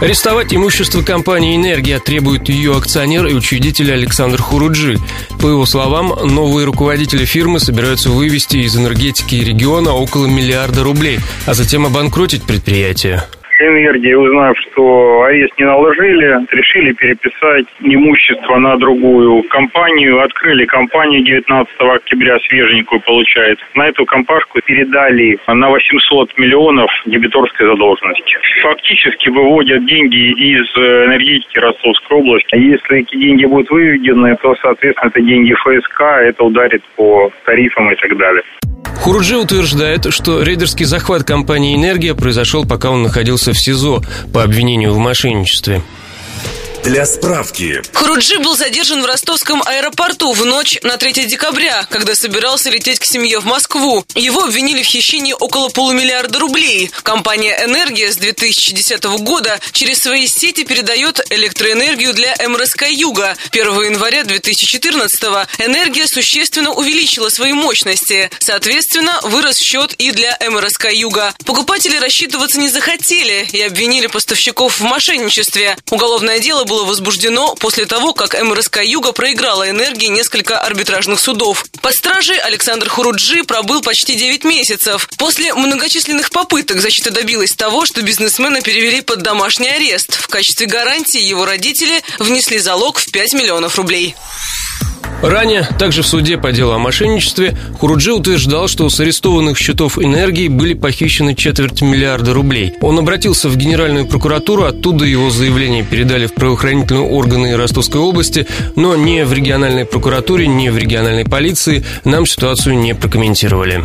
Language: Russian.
Арестовать имущество компании «Энергия» требует ее акционер и учредитель Александр Хуруджи. По его словам, новые руководители фирмы собираются вывести из энергетики региона около миллиарда рублей, а затем обанкротить предприятие энергии, узнав, что арест не наложили, решили переписать имущество на другую компанию. Открыли компанию 19 октября, свеженькую получается. На эту компашку передали на 800 миллионов дебиторской задолженности. Фактически выводят деньги из энергетики Ростовской области. Если эти деньги будут выведены, то, соответственно, это деньги ФСК, это ударит по тарифам и так далее. Хуруджи утверждает, что рейдерский захват компании «Энергия» произошел, пока он находился в СИЗО по обвинению в мошенничестве. Для справки. Хуруджи был задержан в ростовском аэропорту в ночь на 3 декабря, когда собирался лететь к семье в Москву. Его обвинили в хищении около полумиллиарда рублей. Компания «Энергия» с 2010 года через свои сети передает электроэнергию для МРСК «Юга». 1 января 2014 «Энергия» существенно увеличила свои мощности. Соответственно, вырос счет и для МРСК «Юга». Покупатели рассчитываться не захотели и обвинили поставщиков в мошенничестве. Уголовное дело было возбуждено после того, как МРСК «Юга» проиграла энергии несколько арбитражных судов. Под стражей Александр Хуруджи пробыл почти 9 месяцев. После многочисленных попыток защита добилась того, что бизнесмена перевели под домашний арест. В качестве гарантии его родители внесли залог в 5 миллионов рублей. Ранее, также в суде по делу о мошенничестве, Хуруджи утверждал, что с арестованных счетов энергии были похищены четверть миллиарда рублей. Он обратился в Генеральную прокуратуру, оттуда его заявление передали в правоохранительные органы Ростовской области, но ни в региональной прокуратуре, ни в региональной полиции нам ситуацию не прокомментировали.